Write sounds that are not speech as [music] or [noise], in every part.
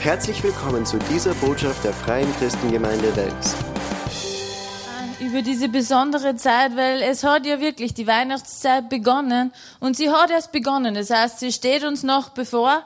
Herzlich willkommen zu dieser Botschaft der Freien Christengemeinde Wels. Über diese besondere Zeit, weil es hat ja wirklich die Weihnachtszeit begonnen und sie hat erst begonnen. Das heißt, sie steht uns noch bevor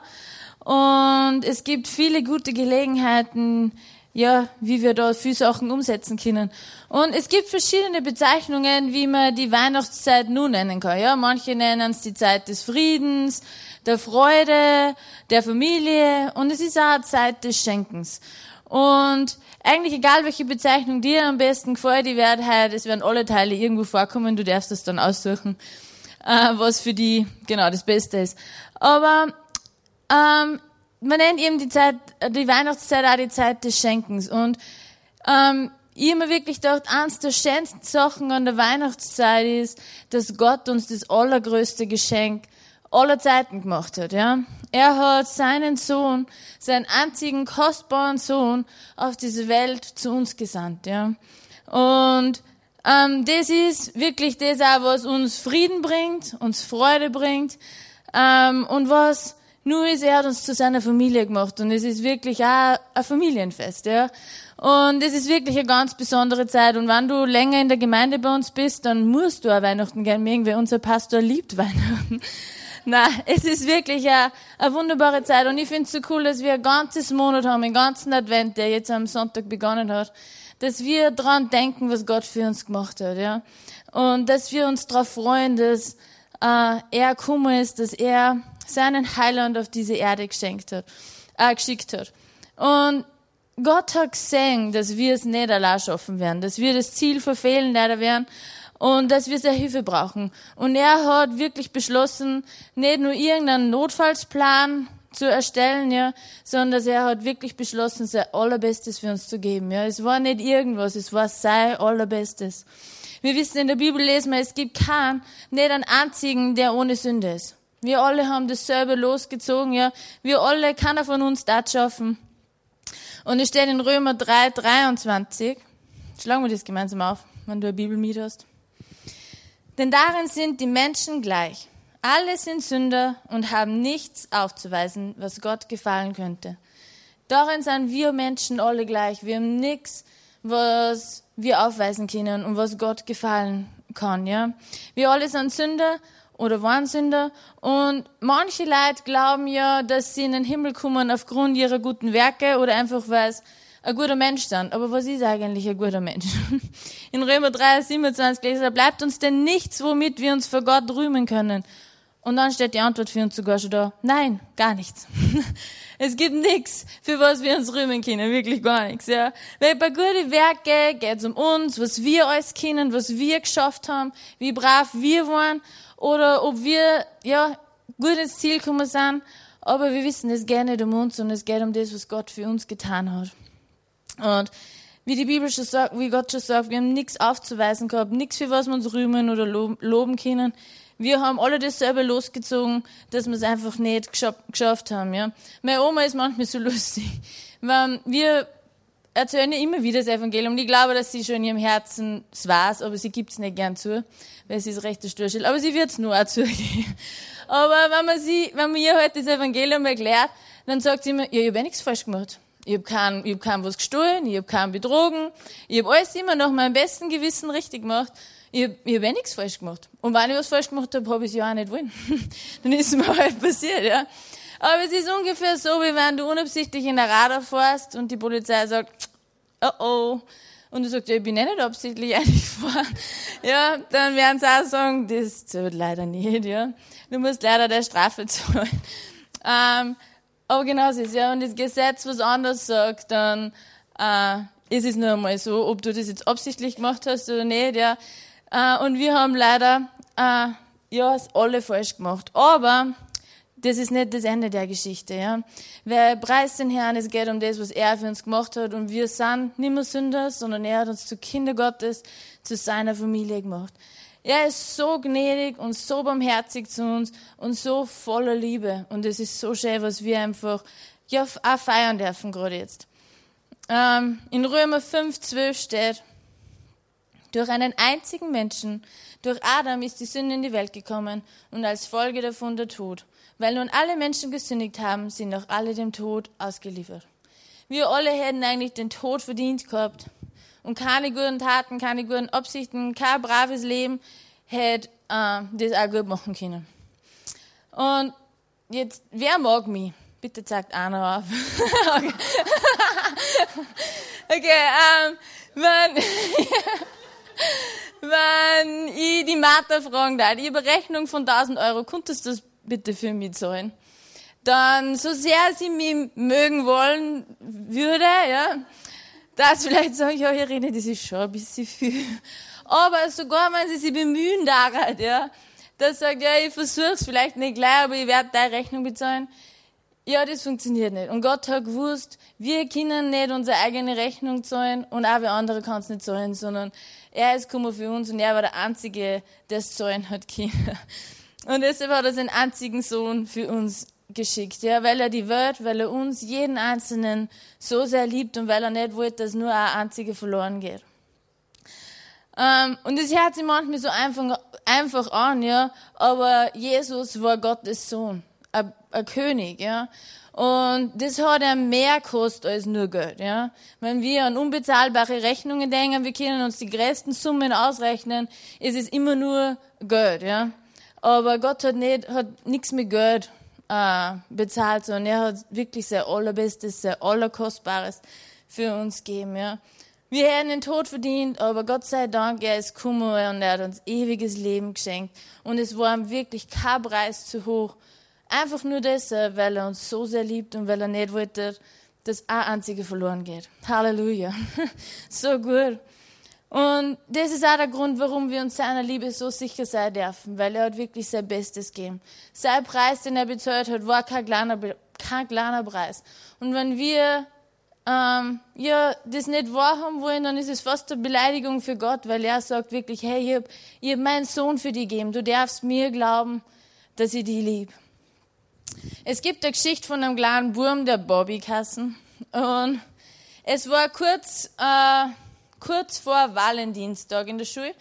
und es gibt viele gute Gelegenheiten, ja, wie wir da viele Sachen umsetzen können. Und es gibt verschiedene Bezeichnungen, wie man die Weihnachtszeit nun nennen kann. Ja, manche nennen es die Zeit des Friedens, der Freude, der Familie und es ist auch eine Zeit des Schenkens. Und eigentlich egal, welche Bezeichnung dir am besten gefällt, die werden halt, es werden alle Teile irgendwo vorkommen, du darfst das dann aussuchen, äh, was für die genau das Beste ist. Aber ähm, man nennt eben die Zeit, die Weihnachtszeit auch die Zeit des Schenkens. Und ähm, ich mir wirklich gedacht, eins der schönsten Sachen an der Weihnachtszeit ist, dass Gott uns das allergrößte Geschenk aller Zeiten gemacht hat. Ja, er hat seinen Sohn, seinen einzigen kostbaren Sohn, auf diese Welt zu uns gesandt. Ja, und ähm, das ist wirklich das auch, was uns Frieden bringt, uns Freude bringt ähm, und was nur ist, er hat uns zu seiner Familie gemacht und es ist wirklich auch ein Familienfest, ja. Und es ist wirklich eine ganz besondere Zeit. Und wenn du länger in der Gemeinde bei uns bist, dann musst du auch Weihnachten gern mögen, weil unser Pastor liebt Weihnachten. Na, es ist wirklich eine, eine wunderbare Zeit. Und ich finde es so cool, dass wir ein ganzes Monat haben, einen ganzen Advent, der jetzt am Sonntag begonnen hat, dass wir dran denken, was Gott für uns gemacht hat, ja. Und dass wir uns darauf freuen, dass äh, er Kummer ist, dass er seinen Heiland auf diese Erde geschenkt hat, äh, geschickt hat. Und Gott hat gesehen, dass wir es nicht allein schaffen werden, dass wir das Ziel verfehlen leider werden und dass wir seine Hilfe brauchen. Und er hat wirklich beschlossen, nicht nur irgendeinen Notfallsplan zu erstellen, ja, sondern dass er hat wirklich beschlossen, sein Allerbestes für uns zu geben, ja. Es war nicht irgendwas, es war sein Allerbestes. Wir wissen in der Bibel lesen wir, es gibt keinen, nicht einen einzigen, der ohne Sünde ist. Wir alle haben dasselbe losgezogen, ja. Wir alle, keiner von uns das schaffen. Und es steht in Römer 3, 23. Schlagen wir das gemeinsam auf, wenn du eine Bibel mit hast. Denn darin sind die Menschen gleich. Alle sind Sünder und haben nichts aufzuweisen, was Gott gefallen könnte. Darin sind wir Menschen alle gleich. Wir haben nichts, was wir aufweisen können und was Gott gefallen kann, ja. Wir alle sind Sünder oder waren Sünder. Und manche Leute glauben ja, dass sie in den Himmel kommen aufgrund ihrer guten Werke oder einfach weil sie ein guter Mensch sind. Aber was ist eigentlich ein guter Mensch? [laughs] In Römer 3, 27 lesen, bleibt uns denn nichts, womit wir uns vor Gott rühmen können. Und dann steht die Antwort für uns sogar schon da. Nein, gar nichts. [laughs] Es gibt nichts, für was wir uns rühmen können. Wirklich gar nichts, ja. Weil bei guten Werke geht es um uns, was wir alles kennen, was wir geschafft haben, wie brav wir waren oder ob wir ja gut ins Ziel gekommen sind. Aber wir wissen, es geht nicht um uns, sondern es geht um das, was Gott für uns getan hat. Und wie die Bibel schon sagt, wie Gott schon sagt, wir haben nichts aufzuweisen gehabt, nichts für was wir uns rühmen oder loben können. Wir haben alle dasselbe losgezogen, dass wir es einfach nicht geschafft haben. Ja. Meine Oma ist manchmal so [laughs] lustig. Wir erzählen ihr immer wieder das Evangelium. Ich glaube, dass sie schon in ihrem Herzen es weiß, aber sie gibt es nicht gern zu, weil sie ist recht Sturschel. Aber sie wird es nur auch [laughs] zugeben. Aber wenn man sie, wenn man ihr halt das Evangelium erklärt, dann sagt sie immer, ja, ich habe eh nichts falsch gemacht. Ich habe kein, ich hab kein was gestohlen, ich habe keinen betrogen, ich habe alles immer nach meinem besten Gewissen richtig gemacht. Ich habe hab eh nichts falsch gemacht. Und wenn ich was falsch gemacht habe, habe ich es ja auch nicht wollen. [laughs] dann ist es mir [laughs] halt passiert, ja. Aber es ist ungefähr so, wie wenn du unabsichtlich in der Radar fährst und die Polizei sagt, oh oh, und du sagst, ja, ich bin eh nicht absichtlich [laughs] eingefahren, ja, dann werden sie auch sagen, das zählt leider nicht, ja. Du musst leider der Strafe zahlen. Ähm, aber genau so ist ja, wenn das Gesetz was anderes sagt, dann äh, ist es nur einmal so, ob du das jetzt absichtlich gemacht hast oder nicht, ja. Äh, und wir haben leider äh, ja es alle falsch gemacht. Aber das ist nicht das Ende der Geschichte, ja. Wer preist den Herrn, es geht um das, was er für uns gemacht hat und wir sind nicht mehr Sünder, sondern er hat uns zu Kinder Gottes, zu seiner Familie gemacht. Er ist so gnädig und so barmherzig zu uns und so voller Liebe. Und es ist so schön, was wir einfach ja, auch feiern dürfen, gerade jetzt. Ähm, in Römer 5, 12 steht, Durch einen einzigen Menschen, durch Adam ist die Sünde in die Welt gekommen und als Folge davon der Tod. Weil nun alle Menschen gesündigt haben, sind auch alle dem Tod ausgeliefert. Wir alle hätten eigentlich den Tod verdient gehabt. Und keine guten Taten, keine guten Absichten, kein braves Leben hätte äh, das auch gut machen können. Und jetzt, wer mag mich? Bitte zeigt einer auf. okay, [laughs] okay ähm, wenn, [laughs] wenn ich die Martha fragen darf, die Berechnung von 1000 Euro, könntest du das bitte für mich zahlen? Dann, so sehr sie mich mögen wollen würde, ja, dass vielleicht sagen, ja, Irene, das ist schon ein bisschen viel. Aber sogar wenn sie sich bemühen daran, ja, dass sagt, ja, ich versuch's vielleicht nicht gleich, aber ich werde deine Rechnung bezahlen. Ja, das funktioniert nicht. Und Gott hat gewusst, wir können nicht unsere eigene Rechnung zahlen und auch wer andere kann es nicht zahlen, sondern er ist gekommen für uns und er war der Einzige, der es zahlen hat können. Und deshalb hat er seinen einzigen Sohn für uns geschickt, ja, weil er die Welt, weil er uns, jeden Einzelnen, so sehr liebt und weil er nicht wollte, dass nur ein einziger verloren geht. Ähm, und das hört sich manchmal so einfach, einfach an, ja, aber Jesus war Gottes Sohn, ein, ein König, ja. Und das hat er mehr gekostet als nur Geld, ja. Wenn wir an unbezahlbare Rechnungen denken, wir können uns die größten Summen ausrechnen, ist es immer nur Geld, ja. Aber Gott hat nicht, hat nichts mit Geld äh, bezahlt, sondern er hat wirklich sein allerbestes, sein allerkostbares für uns gegeben, ja. Wir hätten den Tod verdient, aber Gott sei Dank, er ist gekommen und er hat uns ewiges Leben geschenkt. Und es war ihm wirklich kein Preis zu hoch. Einfach nur deshalb, weil er uns so sehr liebt und weil er nicht wollte, dass ein einziger verloren geht. Halleluja. [laughs] so gut. Und das ist auch der Grund, warum wir uns seiner Liebe so sicher sein dürfen, weil er hat wirklich sein Bestes gegeben. Sein Preis, den er bezahlt hat, war kein kleiner, kein kleiner Preis. Und wenn wir ähm, ja, das nicht wahrhaben wollen, dann ist es fast eine Beleidigung für Gott, weil er sagt wirklich, hey, ich habe hab meinen Sohn für dich gegeben, du darfst mir glauben, dass ich dich lieb. Es gibt eine Geschichte von einem kleinen Burm, der Bobby Kassen, und es war kurz, äh, kurz vor Valentinstag in der Schule,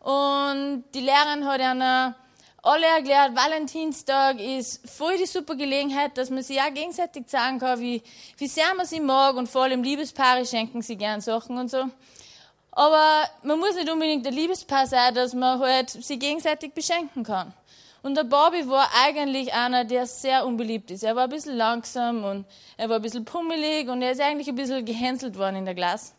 und die Lehrerin hat einer alle erklärt, Valentinstag ist voll die super Gelegenheit, dass man sich auch gegenseitig sagen kann, wie, wie sehr man sie mag und vor allem Liebespaare schenken sie gern Sachen und so. Aber man muss nicht unbedingt ein Liebespaar sein, dass man halt sie gegenseitig beschenken kann. Und der Bobby war eigentlich einer, der sehr unbeliebt ist. Er war ein bisschen langsam und er war ein bisschen pummelig und er ist eigentlich ein bisschen gehänselt worden in der Klasse.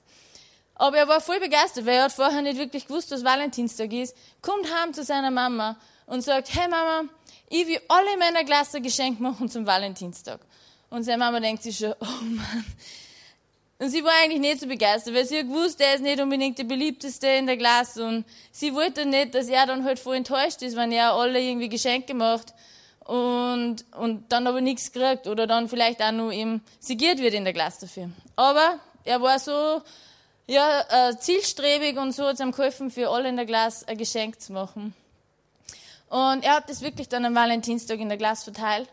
Aber er war voll begeistert, weil er hat vorher nicht wirklich gewusst, was Valentinstag ist. Kommt heim zu seiner Mama und sagt, hey Mama, ich will alle meiner Klasse Geschenk machen zum Valentinstag. Und seine Mama denkt sich schon, oh Mann. Und sie war eigentlich nicht so begeistert, weil sie hat gewusst, er ist nicht unbedingt der beliebteste in der Klasse und sie wollte nicht, dass er dann halt voll enttäuscht ist, wenn er alle irgendwie Geschenke macht und, und dann aber nichts kriegt oder dann vielleicht auch nur ihm sigiert wird in der Klasse dafür. Aber er war so, ja, äh, zielstrebig und so hat es ihm geholfen, für alle in der Klasse ein Geschenk zu machen. Und er hat das wirklich dann am Valentinstag in der Klasse verteilt.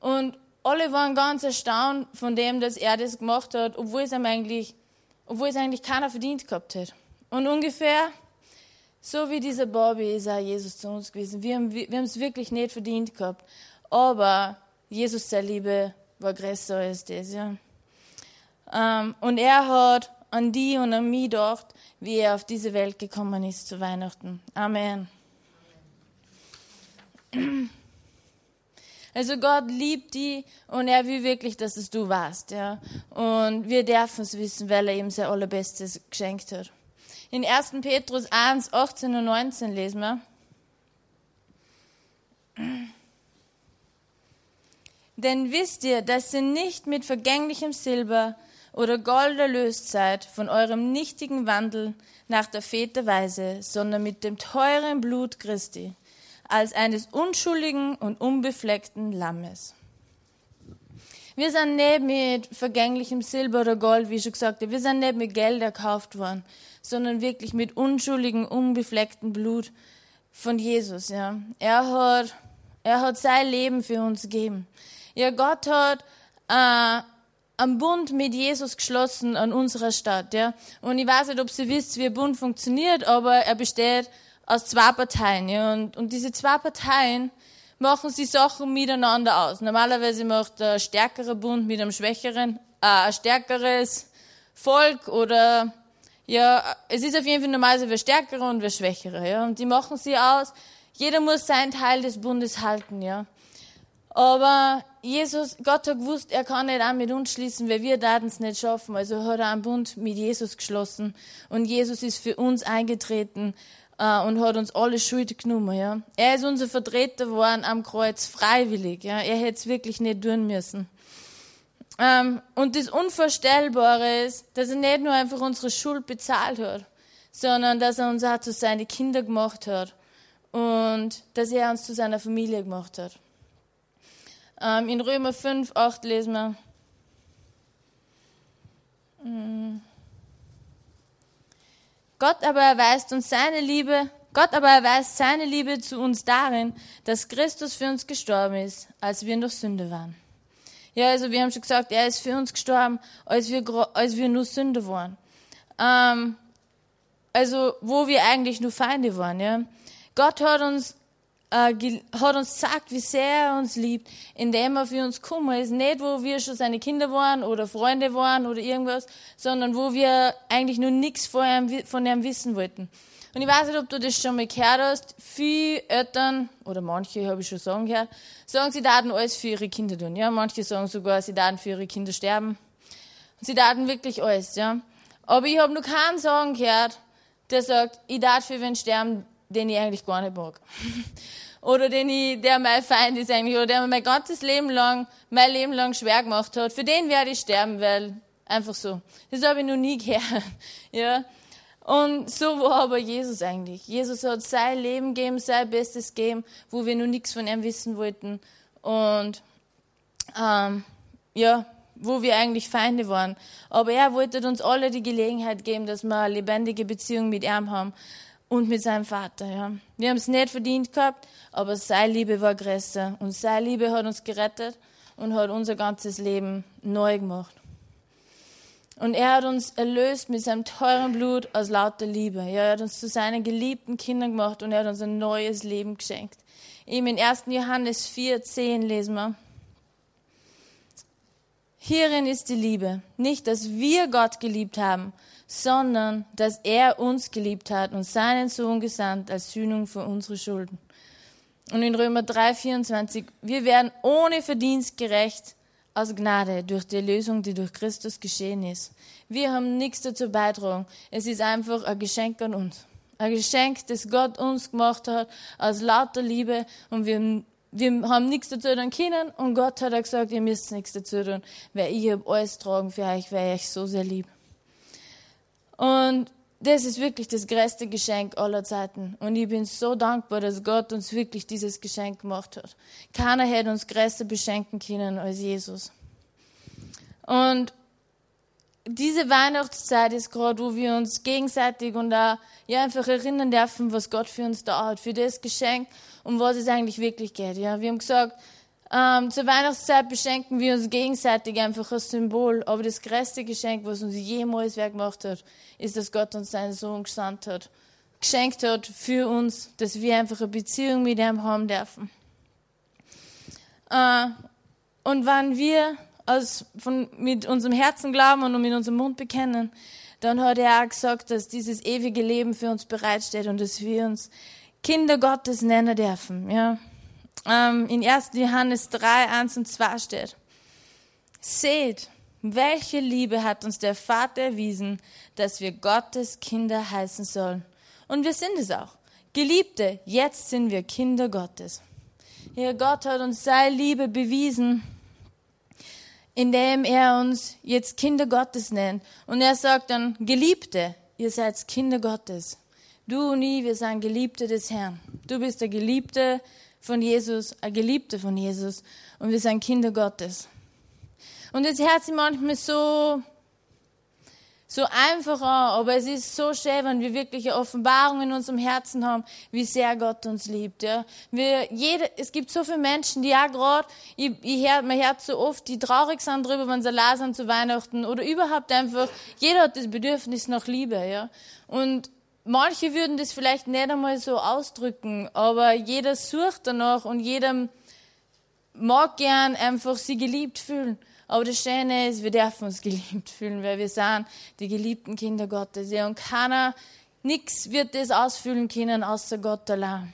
Und alle waren ganz erstaunt von dem, dass er das gemacht hat, obwohl es ihm eigentlich, obwohl es eigentlich keiner verdient gehabt hat. Und ungefähr so wie dieser Bobby ist auch Jesus zu uns gewesen. Wir haben, wir haben es wirklich nicht verdient gehabt. Aber Jesus, seine Liebe, war größer als das, ja. Ähm, und er hat an die und an mich gedacht, wie er auf diese Welt gekommen ist zu Weihnachten. Amen. Also Gott liebt die und er will wirklich, dass es du warst, ja. Und wir dürfen es wissen, weil er ihm sein allerbestes geschenkt hat. In 1. Petrus 1, 18 und 19 lesen wir. Denn wisst ihr, dass ihr nicht mit vergänglichem Silber oder Gold erlöst seid von eurem nichtigen Wandel nach der Väterweise, sondern mit dem teuren Blut Christi, als eines unschuldigen und unbefleckten Lammes. Wir sind nicht mit vergänglichem Silber oder Gold, wie ich schon gesagt habe, wir sind nicht mit Geld erkauft worden, sondern wirklich mit unschuldigem, unbeflecktem Blut von Jesus. Ja. Er, hat, er hat sein Leben für uns gegeben. Ja, Gott hat äh, einen Bund mit Jesus geschlossen an unserer Stadt, ja. Und ich weiß nicht, ob Sie wisst, wie ein Bund funktioniert, aber er besteht aus zwei Parteien, ja. Und, und diese zwei Parteien machen sie Sachen miteinander aus. Normalerweise macht der stärkere Bund mit einem schwächeren, äh, ein stärkeres Volk oder, ja, es ist auf jeden Fall normalerweise wer stärkere und wer schwächere, ja. Und die machen sie aus. Jeder muss seinen Teil des Bundes halten, ja. Aber Jesus, Gott hat gewusst, er kann nicht auch mit uns schließen, weil wir daten es nicht schaffen. Also hat er einen Bund mit Jesus geschlossen. Und Jesus ist für uns eingetreten äh, und hat uns alle Schuld genommen. Ja. Er ist unser Vertreter geworden am Kreuz, freiwillig. Ja. Er hätte es wirklich nicht tun müssen. Ähm, und das Unvorstellbare ist, dass er nicht nur einfach unsere Schuld bezahlt hat, sondern dass er uns auch zu seinen Kindern gemacht hat und dass er uns zu seiner Familie gemacht hat. Ähm, in Römer 5, 8 lesen wir. Mm. Gott aber erweist uns seine Liebe, Gott aber erweist seine Liebe zu uns darin, dass Christus für uns gestorben ist, als wir noch Sünde waren. Ja, also wir haben schon gesagt, er ist für uns gestorben, als wir, als wir nur Sünde waren. Ähm, also wo wir eigentlich nur Feinde waren. Ja. Gott hat uns hat uns gesagt, wie sehr er uns liebt, indem er für uns gekommen ist. Nicht, wo wir schon seine Kinder waren oder Freunde waren oder irgendwas, sondern wo wir eigentlich nur nichts von ihm, von ihm wissen wollten. Und ich weiß nicht, ob du das schon mal gehört hast. Viele Eltern, oder manche habe ich schon sagen gehört, sagen, sie daten alles für ihre Kinder tun. Ja, manche sagen sogar, sie daten für ihre Kinder sterben. sie daten wirklich alles, ja. Aber ich habe noch keinen sagen gehört, der sagt, ich darf für wen sterben, den ich eigentlich gar nicht mag. [laughs] oder den ich, der mein Feind ist eigentlich, oder der mir mein ganzes Leben lang, mein Leben lang schwer gemacht hat. Für den werde ich sterben, weil, einfach so. Das habe ich noch nie gehört, [laughs] ja. Und so war aber Jesus eigentlich. Jesus hat sein Leben gegeben, sein Bestes gegeben, wo wir noch nichts von ihm wissen wollten. Und, ähm, ja, wo wir eigentlich Feinde waren. Aber er wollte uns alle die Gelegenheit geben, dass wir eine lebendige Beziehung mit ihm haben und mit seinem Vater. Ja. Wir haben es nicht verdient gehabt, aber seine Liebe war größer und seine Liebe hat uns gerettet und hat unser ganzes Leben neu gemacht. Und er hat uns erlöst mit seinem teuren Blut aus lauter Liebe. Ja, er hat uns zu seinen geliebten Kindern gemacht und er hat uns ein neues Leben geschenkt. Eben in 1. Johannes 4, 10 lesen wir. Hierin ist die Liebe. Nicht, dass wir Gott geliebt haben, sondern dass er uns geliebt hat und seinen Sohn gesandt als Sühnung für unsere Schulden. Und in Römer 3, 24, wir werden ohne Verdienst gerecht aus Gnade durch die Erlösung, die durch Christus geschehen ist. Wir haben nichts dazu beitragen. Es ist einfach ein Geschenk an uns. Ein Geschenk, das Gott uns gemacht hat, aus lauter Liebe. Und wir, wir haben nichts dazu tun können. Und Gott hat gesagt, ihr müsst nichts dazu tun, weil ich habe alles tragen für euch, weil ich euch so sehr lieb. Und das ist wirklich das größte Geschenk aller Zeiten. Und ich bin so dankbar, dass Gott uns wirklich dieses Geschenk gemacht hat. Keiner hätte uns größer beschenken können als Jesus. Und diese Weihnachtszeit ist gerade, wo wir uns gegenseitig und auch ja, einfach erinnern dürfen, was Gott für uns da hat, für das Geschenk, um was es eigentlich wirklich geht. Ja, wir haben gesagt, ähm, zur Weihnachtszeit beschenken wir uns gegenseitig einfach als Symbol. Aber das größte Geschenk, was uns jemals wer gemacht hat, ist, dass Gott uns seinen Sohn gesandt hat, geschenkt hat für uns, dass wir einfach eine Beziehung mit ihm haben dürfen. Äh, und wenn wir aus, von, mit unserem Herzen glauben und mit unserem Mund bekennen, dann hat er auch gesagt, dass dieses ewige Leben für uns bereitsteht und dass wir uns Kinder Gottes nennen dürfen. Ja ähm, in 1. Johannes 3, 1 und 2 steht. Seht, welche Liebe hat uns der Vater erwiesen, dass wir Gottes Kinder heißen sollen. Und wir sind es auch. Geliebte, jetzt sind wir Kinder Gottes. Ja, Gott hat uns seine Liebe bewiesen, indem er uns jetzt Kinder Gottes nennt. Und er sagt dann, Geliebte, ihr seid Kinder Gottes. Du und ich, wir sind Geliebte des Herrn. Du bist der Geliebte von Jesus, ein Geliebter von Jesus und wir sind Kinder Gottes. Und das hört sich manchmal so, so einfach an, aber es ist so schön, wenn wir wirklich eine Offenbarung in unserem Herzen haben, wie sehr Gott uns liebt. Ja. Wir, jede, es gibt so viele Menschen, die auch gerade, ich, ich hör, man hört so oft, die traurig sind drüber, wenn sie leer sind zu Weihnachten oder überhaupt einfach, jeder hat das Bedürfnis nach Liebe. Ja. Und manche würden das vielleicht nicht einmal so ausdrücken, aber jeder sucht danach und jeder mag gern einfach sie geliebt fühlen. Aber das Schöne ist, wir dürfen uns [laughs] geliebt fühlen, weil wir sind die geliebten Kinder Gottes. Ja, und keiner, nichts wird das ausfüllen können, außer Gott allein.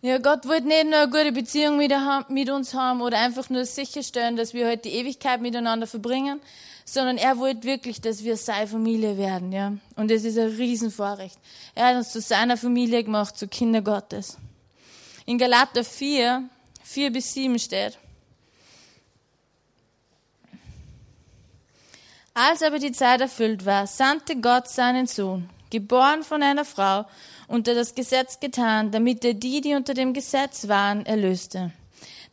Ja, Gott wollte nicht nur eine gute Beziehung mit uns haben oder einfach nur sicherstellen, dass wir heute halt die Ewigkeit miteinander verbringen, sondern er wollte wirklich, dass wir seine Familie werden, ja. Und das ist ein Riesenvorrecht. Er hat uns zu seiner Familie gemacht, zu Kinder Gottes. In Galater 4, 4 bis 7 steht, Als aber die Zeit erfüllt war, sandte Gott seinen Sohn, geboren von einer Frau, unter das Gesetz getan, damit er die, die unter dem Gesetz waren, erlöste.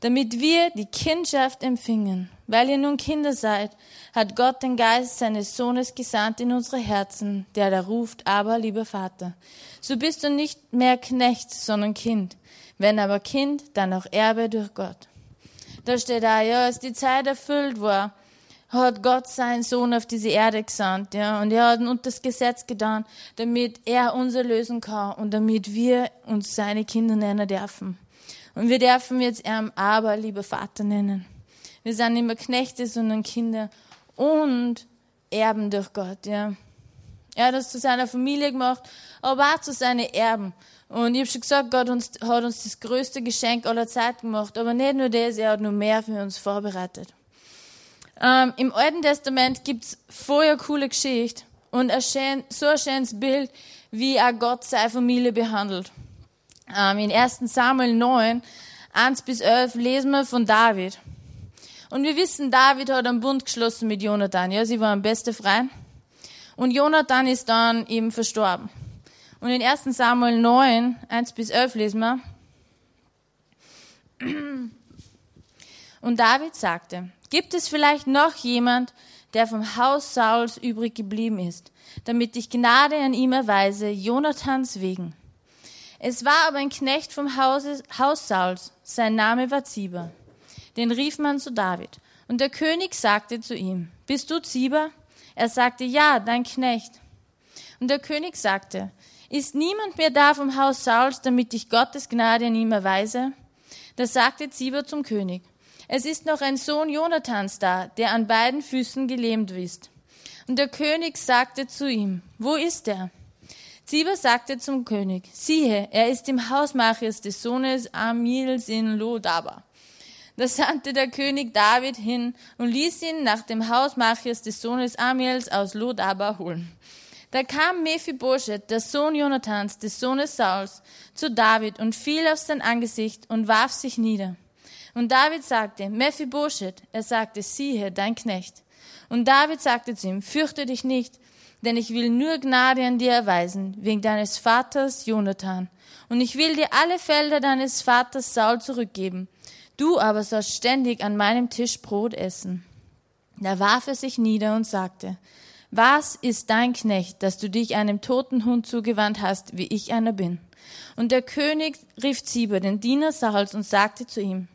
Damit wir die Kindschaft empfingen. Weil ihr nun Kinder seid, hat Gott den Geist seines Sohnes gesandt in unsere Herzen, der da ruft, aber lieber Vater. So bist du nicht mehr Knecht, sondern Kind. Wenn aber Kind, dann auch Erbe durch Gott. Da steht da, ja, als die Zeit erfüllt war, hat Gott seinen Sohn auf diese Erde gesandt, ja, und er hat uns das Gesetz getan, damit er uns erlösen kann und damit wir uns seine Kinder nennen dürfen. Und wir dürfen jetzt ihm aber, lieber Vater, nennen. Wir sind nicht mehr Knechte, sondern Kinder und Erben durch Gott, ja. Er hat uns zu seiner Familie gemacht, aber auch zu seinen Erben. Und ich habe schon gesagt, Gott uns, hat uns das größte Geschenk aller Zeit gemacht. Aber nicht nur das, er hat noch mehr für uns vorbereitet. Ähm, Im Alten Testament gibt's vorher coole Geschichte und ein schön, so ein schönes Bild, wie auch Gott seine Familie behandelt. Ähm, in 1. Samuel 9, 1 bis 11 lesen wir von David. Und wir wissen, David hat einen Bund geschlossen mit Jonathan. Ja, sie waren beste Freunde. Und Jonathan ist dann eben verstorben. Und in 1. Samuel 9, 1 bis 11 lesen wir. Und David sagte, Gibt es vielleicht noch jemand, der vom Haus Sauls übrig geblieben ist, damit ich Gnade an ihm erweise, Jonathans wegen? Es war aber ein Knecht vom Hause, Haus Sauls, sein Name war Ziba. Den rief man zu David. Und der König sagte zu ihm, Bist du Ziba? Er sagte, Ja, dein Knecht. Und der König sagte, Ist niemand mehr da vom Haus Sauls, damit ich Gottes Gnade an ihm erweise? Da sagte Ziba zum König, es ist noch ein Sohn Jonathans da, der an beiden Füßen gelähmt ist. Und der König sagte zu ihm, wo ist er? Ziba sagte zum König, siehe, er ist im Haus Machias des Sohnes Amils in Lodaba. Da sandte der König David hin und ließ ihn nach dem Haus Machias des Sohnes Amiels aus Lodaba holen. Da kam Mephibosheth, der Sohn Jonathans, des Sohnes Sauls, zu David und fiel auf sein Angesicht und warf sich nieder. Und David sagte, Mephibosheth, er sagte, siehe, dein Knecht. Und David sagte zu ihm, fürchte dich nicht, denn ich will nur Gnade an dir erweisen, wegen deines Vaters Jonathan. Und ich will dir alle Felder deines Vaters Saul zurückgeben. Du aber sollst ständig an meinem Tisch Brot essen. Da warf er sich nieder und sagte, was ist dein Knecht, dass du dich einem toten Hund zugewandt hast, wie ich einer bin? Und der König rief Ziba, den Diener Sauls, und sagte zu ihm,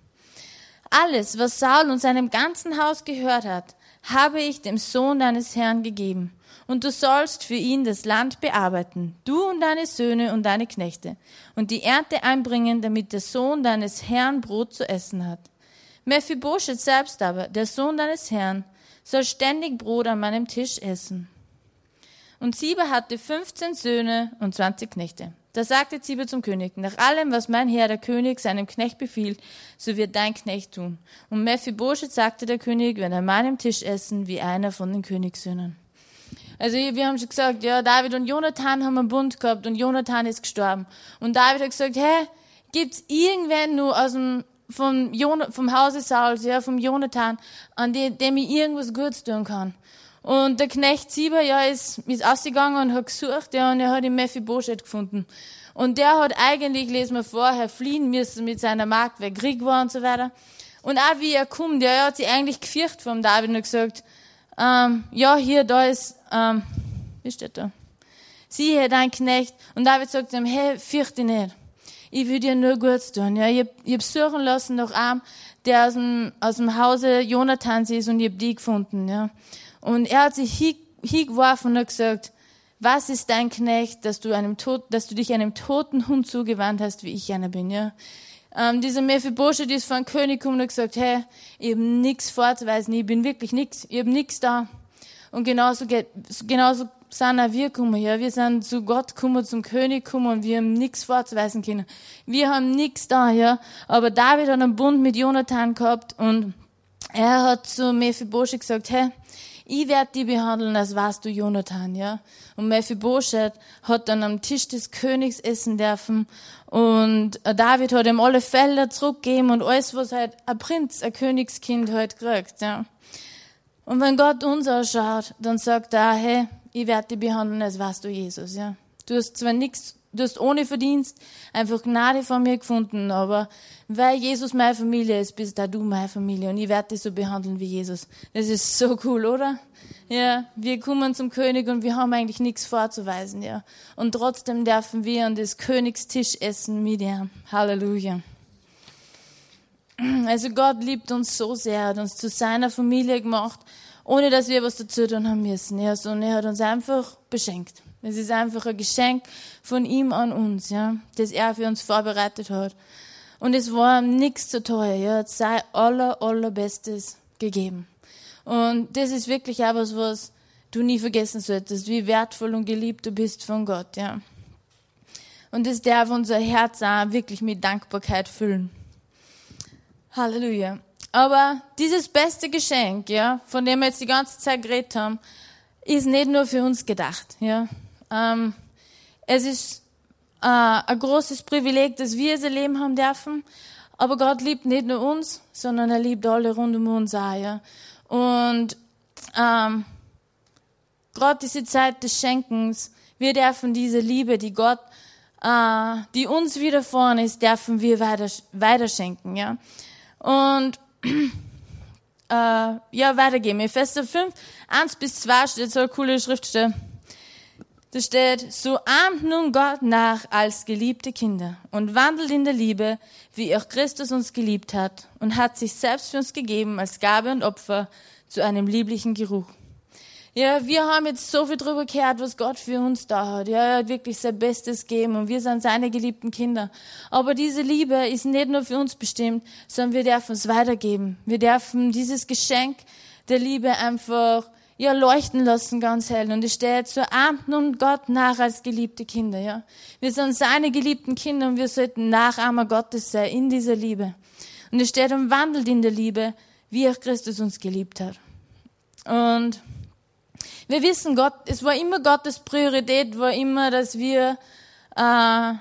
alles, was Saul und seinem ganzen Haus gehört hat, habe ich dem Sohn deines Herrn gegeben. Und du sollst für ihn das Land bearbeiten, du und deine Söhne und deine Knechte, und die Ernte einbringen, damit der Sohn deines Herrn Brot zu essen hat. Mephibosheth selbst aber, der Sohn deines Herrn, soll ständig Brot an meinem Tisch essen. Und Siba hatte fünfzehn Söhne und zwanzig Knechte. Da sagte Ziba zum König, nach allem, was mein Herr, der König, seinem Knecht befiehlt, so wird dein Knecht tun. Und Mephibosheth sagte der König, wenn er meinem Tisch essen, wie einer von den Königssöhnen. Also wir haben schon gesagt, ja, David und Jonathan haben einen Bund gehabt und Jonathan ist gestorben. Und David hat gesagt, hä, gibt's irgendwen nur aus dem, vom, Jon vom Hause Sauls, ja, vom Jonathan, an dem, dem ich irgendwas Gutes tun kann? Und der Knecht Sieber, ja, ist, ist ausgegangen und hat gesucht, ja, und er hat den Mephibosheth gefunden. Und der hat eigentlich, lesen wir vorher, fliehen müssen mit seiner Magd, weil Krieg war und so weiter. Und auch wie er kommt, ja, er hat sich eigentlich gefürchtet vom David und gesagt, ähm, ja, hier, da ist, ähm, wie steht da? Siehe, dein Knecht. Und David sagt ihm, hey, fürchte nicht. Ich will dir nur Gutes tun. Ja, ich hab, ich hab suchen lassen nach einem, der aus dem, aus dem Hause Jonathans ist und ich hab die gefunden, ja. Und er hat sich hingeworfen und hat gesagt, was ist dein Knecht, dass du einem Tod, dass du dich einem toten Hund zugewandt hast, wie ich einer bin, ja. Ähm, dieser Mephibosheth ist von König gekommen und hat gesagt, hey, ich hab nix vorzuweisen, ich bin wirklich nix, ich hab nix da. Und genauso geht, genauso sind auch wir gekommen, ja. Wir sind zu Gott gekommen, zum König gekommen und wir haben nichts vorzuweisen können. Wir haben nichts da, ja. Aber David hat einen Bund mit Jonathan gehabt und er hat zu Mephibosheth gesagt, hey, ich werde die behandeln, als warst du Jonathan, ja. Und Mephibosheth hat dann am Tisch des Königs essen dürfen und David hat ihm alle Felder zurückgegeben und alles, was halt ein Prinz, ein Königskind halt kriegt, ja. Und wenn Gott uns ausschaut, dann sagt er, hey, ich werde dich behandeln, als warst du Jesus, ja. Du hast zwar nichts, du hast ohne Verdienst einfach Gnade von mir gefunden, aber weil Jesus meine Familie ist, bist da du meine Familie und ich werde dich so behandeln wie Jesus. Das ist so cool, oder? Ja, wir kommen zum König und wir haben eigentlich nichts vorzuweisen, ja. Und trotzdem dürfen wir an das Königstisch essen mit ihm. Halleluja. Also Gott liebt uns so sehr, hat uns zu seiner Familie gemacht ohne dass wir was dazu tun haben müssen. Ja, sondern er hat uns einfach beschenkt. Es ist einfach ein Geschenk von ihm an uns, ja, das er für uns vorbereitet hat. Und es war ihm nichts zu teuer, ja, hat sein aller, allerbestes gegeben. Und das ist wirklich auch was, was du nie vergessen solltest, wie wertvoll und geliebt du bist von Gott, ja. Und das darf unser Herz auch wirklich mit Dankbarkeit füllen. Halleluja. Aber dieses beste Geschenk, ja, von dem wir jetzt die ganze Zeit geredet haben, ist nicht nur für uns gedacht, ja. Ähm, es ist äh, ein großes Privileg, dass wir es erleben haben dürfen. Aber Gott liebt nicht nur uns, sondern er liebt alle rund um uns auch, ja. Und ähm, gerade diese Zeit des Schenkens, wir dürfen diese Liebe, die Gott, äh, die uns widerfahren ist, dürfen wir weiter, weiterschenken, ja. Und [clears throat] äh, ja, weitergehen. Epheser 5, 1 bis 2 steht so eine coole Schriftstelle. Da steht, so ahmt nun Gott nach als geliebte Kinder und wandelt in der Liebe, wie auch Christus uns geliebt hat und hat sich selbst für uns gegeben als Gabe und Opfer zu einem lieblichen Geruch. Ja, wir haben jetzt so viel drüber gehört, was Gott für uns da hat. Ja, er hat wirklich sein Bestes gegeben und wir sind seine geliebten Kinder. Aber diese Liebe ist nicht nur für uns bestimmt, sondern wir dürfen es weitergeben. Wir dürfen dieses Geschenk der Liebe einfach ja, leuchten lassen ganz hell. Und es steht, so ahmt nun Gott nach als geliebte Kinder, ja. Wir sind seine geliebten Kinder und wir sollten Nachahmer Gottes sein in dieser Liebe. Und es steht, und wandelt in der Liebe, wie auch Christus uns geliebt hat. Und wir wissen, Gott, es war immer Gottes Priorität, war immer, dass wir, äh,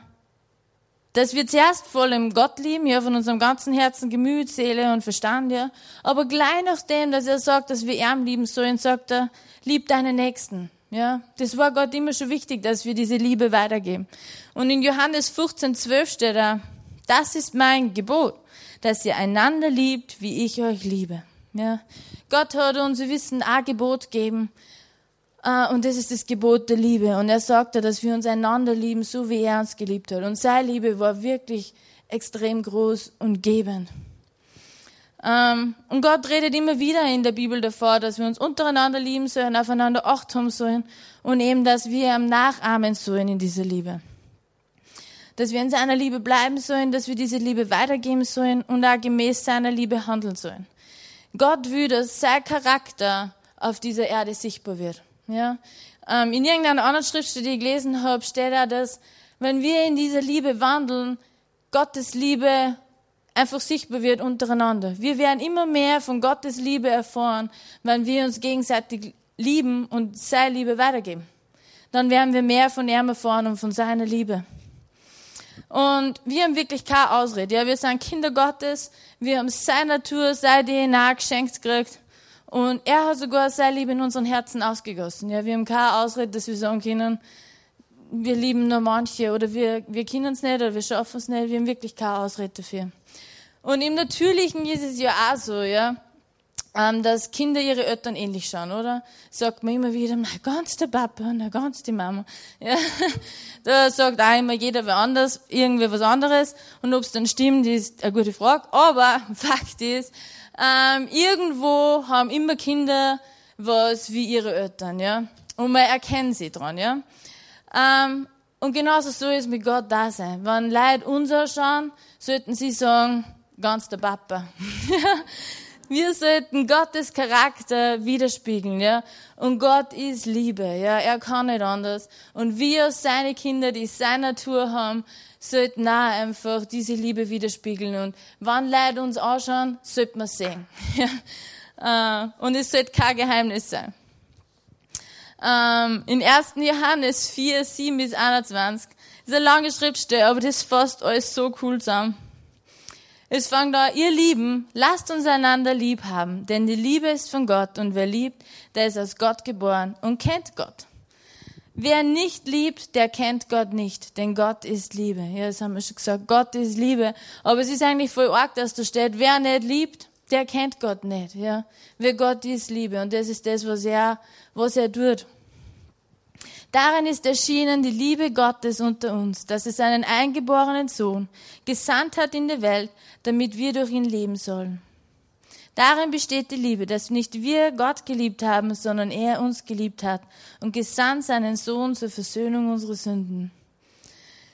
dass wir zuerst voll im Gott lieben, ja, von unserem ganzen Herzen, Gemüt, Seele und Verstand, ja. Aber gleich nachdem, dass er sagt, dass wir ihn lieben sollen, sagt er, lieb deine Nächsten. Ja, das war Gott immer schon wichtig, dass wir diese Liebe weitergeben. Und in Johannes 15, 12 steht da, das ist mein Gebot, dass ihr einander liebt, wie ich euch liebe. Ja, Gott hat uns, wir wissen, ein Gebot gegeben, Uh, und das ist das Gebot der Liebe. Und er sagte, dass wir uns einander lieben, so wie er uns geliebt hat. Und seine Liebe war wirklich extrem groß und gebend. Ähm, und Gott redet immer wieder in der Bibel davor, dass wir uns untereinander lieben sollen, aufeinander Acht haben sollen und eben, dass wir ihm nachahmen sollen in dieser Liebe. Dass wir in seiner Liebe bleiben sollen, dass wir diese Liebe weitergeben sollen und auch gemäß seiner Liebe handeln sollen. Gott will, dass sein Charakter auf dieser Erde sichtbar wird. Ja? Ähm, in irgendeiner anderen Schrift, die ich gelesen habe, steht da, dass wenn wir in dieser Liebe wandeln, Gottes Liebe einfach sichtbar wird untereinander. Wir werden immer mehr von Gottes Liebe erfahren, wenn wir uns gegenseitig lieben und seine Liebe weitergeben. Dann werden wir mehr von ihm erfahren und von seiner Liebe. Und wir haben wirklich keine Ausrede. Ja, wir sind Kinder Gottes. Wir haben seine Natur, seine DNA geschenkt gekriegt. Und er hat sogar seine Liebe in unseren Herzen ausgegossen. Ja, wir haben keine Ausrede, dass wir sagen können, wir lieben nur manche oder wir, wir können es nicht oder wir schaffen es nicht. Wir haben wirklich keine Ausrede dafür. Und im Natürlichen ist es ja auch so, ja. ähm, dass Kinder ihre Eltern ähnlich schauen, oder? Sagt man immer wieder, na ganz der Papa, na ganz die Mama. [laughs] Ja, da sagt auch immer jeder wer anders, irgendwie was anderes. Und ob es dann stimmt, ist eine gute Frage. Aber [laughs] Fakt ist, ähm, irgendwo haben immer Kinder was wie ihre Eltern, ja. Und man erkennt sie dran, ja. Ähm, und genauso so ist mit Gott da sein. Wenn Leute uns anschauen, sollten sie sagen, ganz der Papa. [laughs] Wir sollten Gottes Charakter widerspiegeln, ja. Und Gott ist Liebe, ja. Er kann nicht anders. Und wir, seine Kinder, die seine Natur haben, sollten auch einfach diese Liebe widerspiegeln. Und wann Leute uns anschauen, sollten wir sehen. [laughs] Ja. Äh, und es sollte kein Geheimnis sein. Ähm, in 1. Johannes 4, 7 bis 21. Das ist eine lange Schriftstelle, aber das fasst alles so cool zusammen. Es fängt da, ihr Lieben, lasst uns einander lieb haben, denn die Liebe ist von Gott und wer liebt, der ist aus Gott geboren und kennt Gott. Wer nicht liebt, der kennt Gott nicht, denn Gott ist Liebe. Ja, das haben wir schon gesagt. Gott ist Liebe. Aber es ist eigentlich voll arg, dass da steht, wer nicht liebt, der kennt Gott nicht. Ja, wer Gott ist Liebe und das ist das, was er, was er tut. Darin ist erschienen die Liebe Gottes unter uns, dass es einen eingeborenen Sohn gesandt hat in der Welt, damit wir durch ihn leben sollen. Darin besteht die Liebe, dass nicht wir Gott geliebt haben, sondern er uns geliebt hat und gesandt seinen Sohn zur Versöhnung unserer Sünden.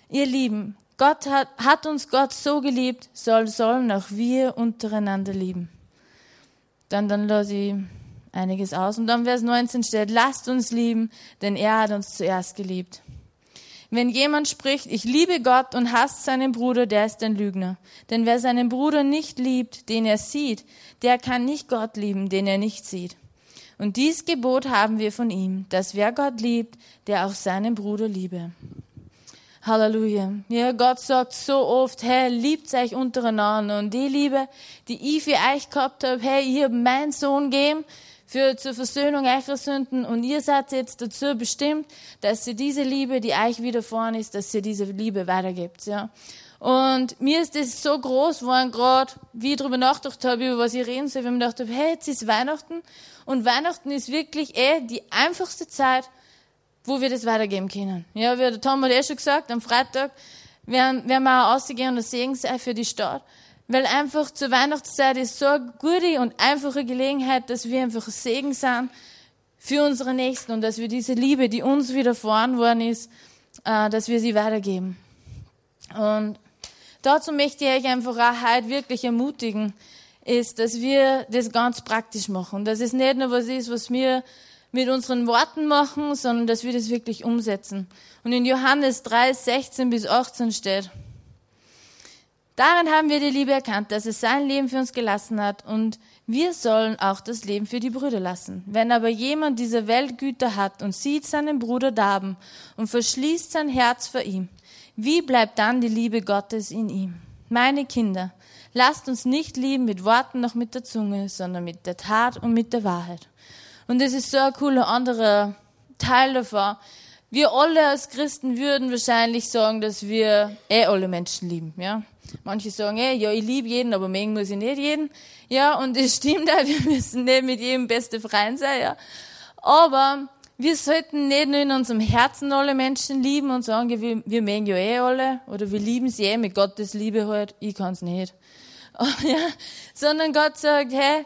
Ihr Lieben, Gott hat, hat uns Gott so geliebt, soll, sollen auch wir untereinander lieben. Dann, dann lasse ich einiges aus. Und dann Vers 19 steht, lasst uns lieben, denn er hat uns zuerst geliebt. Wenn jemand spricht, ich liebe Gott und hasst seinen Bruder, der ist ein Lügner. Denn wer seinen Bruder nicht liebt, den er sieht, der kann nicht Gott lieben, den er nicht sieht. Und dies Gebot haben wir von ihm, dass wer Gott liebt, der auch seinen Bruder liebe. Halleluja. Ja, Gott sagt so oft, hey, liebt euch untereinander. Und die Liebe, die ich für euch gehabt habe, hey, ich habe meinen Sohn gegeben, für zur Versöhnung eurer Sünden und ihr seid jetzt dazu bestimmt, dass ihr diese Liebe, die euch widerfahren ist, dass ihr diese Liebe weitergibt, ja. Und mir ist das so groß geworden, gerade wie ich darüber nachgedacht habe, über was ich reden soll, wenn ich mir gedacht habe, hey, jetzt ist Weihnachten und Weihnachten ist wirklich eh die einfachste Zeit, wo wir das weitergeben können. Ja, wie der Tom hat eh schon gesagt, am Freitag werden, werden wir auch rausgehen und das Segen sein für die Stadt. Weil einfach zur Weihnachtszeit ist so eine gute und einfache Gelegenheit, dass wir einfach Segen sind für unsere Nächsten und dass wir diese Liebe, die uns widerfahren worden ist, äh, dass wir sie weitergeben. Und dazu möchte ich euch einfach auch heute wirklich ermutigen, ist, dass wir das ganz praktisch machen. Dass es nicht nur was ist, was wir mit unseren Worten machen, sondern dass wir das wirklich umsetzen. Und in Johannes 3, 16 bis 18 steht, Daran haben wir die Liebe erkannt, dass es sein Leben für uns gelassen hat und wir sollen auch das Leben für die Brüder lassen. Wenn aber jemand diese Welt Güter hat und sieht seinen Bruder darben und verschließt sein Herz vor ihm, wie bleibt dann die Liebe Gottes in ihm? Meine Kinder, lasst uns nicht lieben mit Worten noch mit der Zunge, sondern mit der Tat und mit der Wahrheit. Und das ist so ein cooler anderer Teil davon. Wir alle als Christen würden wahrscheinlich sagen, dass wir eh alle Menschen lieben, ja. Manche sagen, ey, ja, ich liebe jeden, aber mögen muss ich nicht jeden. Ja, und das stimmt auch, [laughs] wir müssen nicht mit jedem beste Freund sein, ja. Aber wir sollten nicht nur in unserem Herzen alle Menschen lieben und sagen, wir, wir mögen ja eh alle, oder wir lieben sie eh mit Gottes Liebe halt, ich kann's nicht. [laughs] ja, sondern Gott sagt, hey,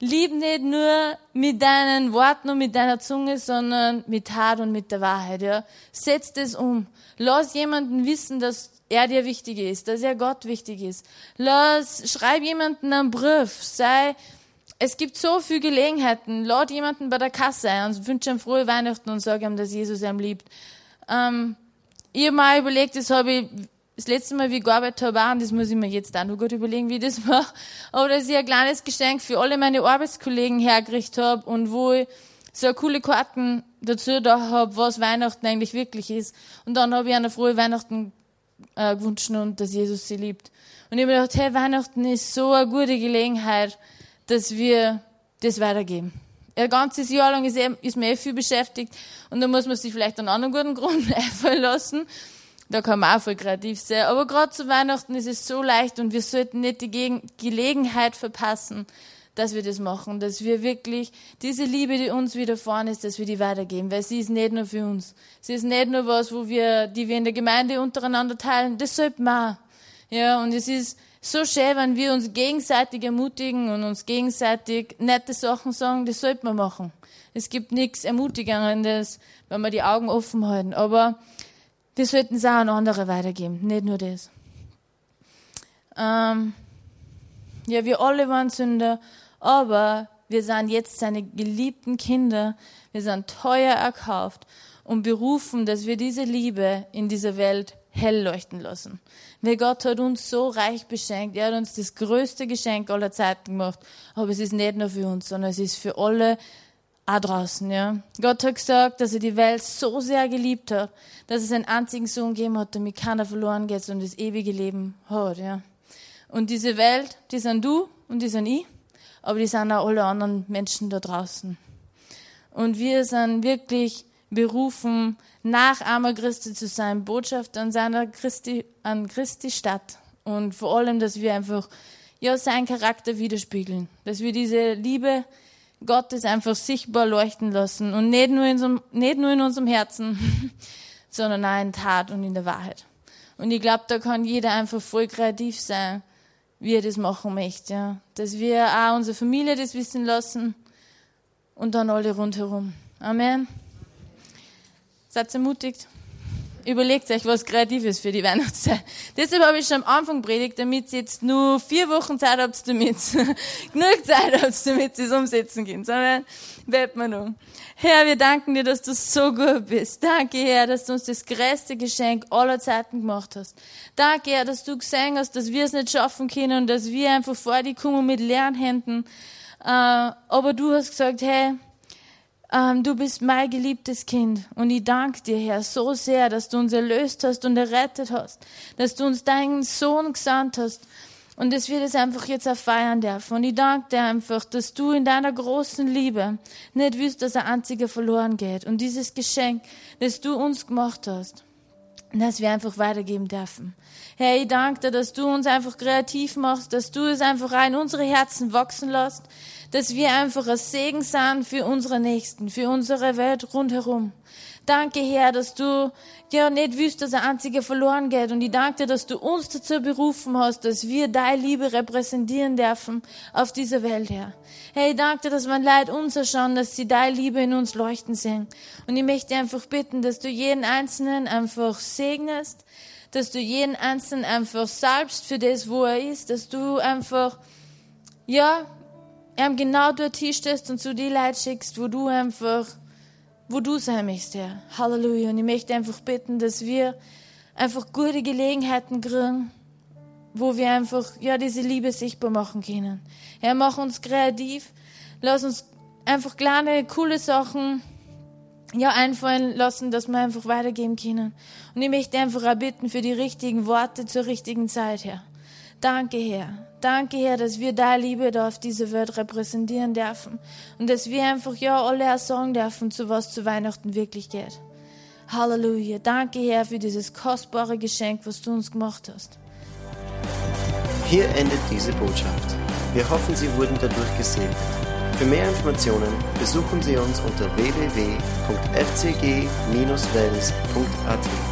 lieb nicht nur mit deinen Worten und mit deiner Zunge, sondern mit Tat und mit der Wahrheit, ja. Setz das um. Lass jemanden wissen, dass er dir wichtig ist, dass er Gott wichtig ist. Lass, schreib jemanden einen Brief, sei, es gibt so viele Gelegenheiten, lad jemanden bei der Kasse ein und wünsche ihm frohe Weihnachten und sag ihm, dass Jesus ihm liebt. Ähm, ich habe mal überlegt, das habe ich das letzte Mal, wie ich gearbeitet habe, und das muss ich mir jetzt auch noch gut überlegen, wie ich das [laughs] mache, aber dass ich ein kleines Geschenk für alle meine Arbeitskollegen hergerichtet habe und wo ich so coole Karten dazu da habe, was Weihnachten eigentlich wirklich ist. Und dann habe ich eine frohe Weihnachten äh, gewünscht und dass Jesus sie liebt. Und ich habe mir gedacht, hey, Weihnachten ist so eine gute Gelegenheit, dass wir das weitergeben. Ein ganzes Jahr lang ist, er, ist man eh viel beschäftigt und da muss man sich vielleicht einen anderen guten Grund [laughs] einfallen lassen. Da kann man auch voll kreativ sein. Aber gerade zu Weihnachten ist es so leicht und wir sollten nicht die Gelegenheit verpassen, dass wir das machen, dass wir wirklich diese Liebe, die uns widerfahren ist, dass wir die weitergeben, weil sie ist nicht nur für uns. Sie ist nicht nur was, wo wir, die wir in der Gemeinde untereinander teilen, das sollten wir auch. Ja, und es ist so schön, wenn wir uns gegenseitig ermutigen und uns gegenseitig nette Sachen sagen, das sollten wir machen. Es gibt nichts Ermutigendes, wenn wir die Augen offen halten. Aber wir sollten es auch an andere weitergeben, nicht nur das. Ähm, ja, wir alle waren Sünder, aber wir sind jetzt seine geliebten Kinder. Wir sind teuer erkauft und berufen, dass wir diese Liebe in dieser Welt hell leuchten lassen. Weil Gott hat uns so reich beschenkt. Er hat uns das größte Geschenk aller Zeiten gemacht. Aber es ist nicht nur für uns, sondern es ist für alle auch draußen, ja. Gott hat gesagt, dass er die Welt so sehr geliebt hat, dass es einen einzigen Sohn gegeben hat, damit keiner verloren geht und das ewige Leben hat, ja. Und diese Welt, die sind du und die sind ich, aber die sind auch alle anderen Menschen da draußen. Und wir sind wirklich berufen, Nachahmer Christi zu sein, Botschafter an seiner Christi, an Christi Stadt. Und vor allem, dass wir einfach, ja, seinen Charakter widerspiegeln. Dass wir diese Liebe Gottes einfach sichtbar leuchten lassen. Und nicht nur in, so, nicht nur in unserem Herzen, [laughs] sondern auch in Tat und in der Wahrheit. Und ich glaube, da kann jeder einfach voll kreativ sein, wie er das machen möchte. Ja. Dass wir auch unsere Familie das wissen lassen und dann alle rundherum. Amen. Seid ermutigt. Überlegt euch was Kreatives für die [laughs] Weihnachtszeit. Deshalb habe ich schon am Anfang predigt, damit ihr jetzt nur vier Wochen Zeit habt, damit [laughs] genug Zeit habt, damit ihr es umsetzen könnt. Sondern beten wir um. Herr, wir danken dir, dass du so gut bist. Danke, Herr, dass du uns das größte Geschenk aller Zeiten gemacht hast. Danke, Herr, dass du gesehen hast, dass wir es nicht schaffen können und dass wir einfach vor dir kommen mit leeren Händen. Äh, aber du hast gesagt, hey, ähm, du bist mein geliebtes Kind und ich danke dir, Herr, so sehr, dass du uns erlöst hast und errettet hast, dass du uns deinen Sohn gesandt hast und dass wir das einfach jetzt erfeiern dürfen. Und ich danke dir einfach, dass du in deiner großen Liebe nicht willst, dass ein einziger verloren geht. Und dieses Geschenk, das du uns gemacht hast, dass wir einfach weitergeben dürfen. Herr, ich danke dir, dass du uns einfach kreativ machst, dass du es einfach rein unsere Herzen wachsen lässt, dass wir einfach ein Segen sind für unsere Nächsten, für unsere Welt rundherum. Danke, Herr, dass du ja nicht wüsst, dass ein einziger verloren geht. Und ich danke dir, dass du uns dazu berufen hast, dass wir deine Liebe repräsentieren dürfen auf dieser Welt, Herr. Hey, ich danke dir, dass man Leid uns erschauen, dass sie deine Liebe in uns leuchten sehen. Und ich möchte einfach bitten, dass du jeden Einzelnen einfach segnest, dass du jeden Einzelnen einfach salbst für das, wo er ist, dass du einfach, ja, ihm genau dort hinstellst und zu die Leute schickst, wo du einfach, wo du sein möchtest, Herr. Halleluja. Und ich möchte einfach bitten, dass wir einfach gute Gelegenheiten kriegen, wo wir einfach, ja, diese Liebe sichtbar machen können. Herr, mach uns kreativ. Lass uns einfach kleine, coole Sachen, ja, einfallen lassen, dass wir einfach weitergeben können. Und ich möchte einfach auch bitten für die richtigen Worte zur richtigen Zeit, Herr. Danke, Herr. Danke, Herr, dass wir da Liebe da auf diese Welt repräsentieren dürfen. Und dass wir einfach, ja, alle sagen dürfen, zu was zu Weihnachten wirklich geht. Halleluja. Danke, Herr, für dieses kostbare Geschenk, was du uns gemacht hast. Hier endet diese Botschaft. Wir hoffen, Sie wurden dadurch gesegnet. Für mehr Informationen besuchen Sie uns unter www.fcg-wells.at.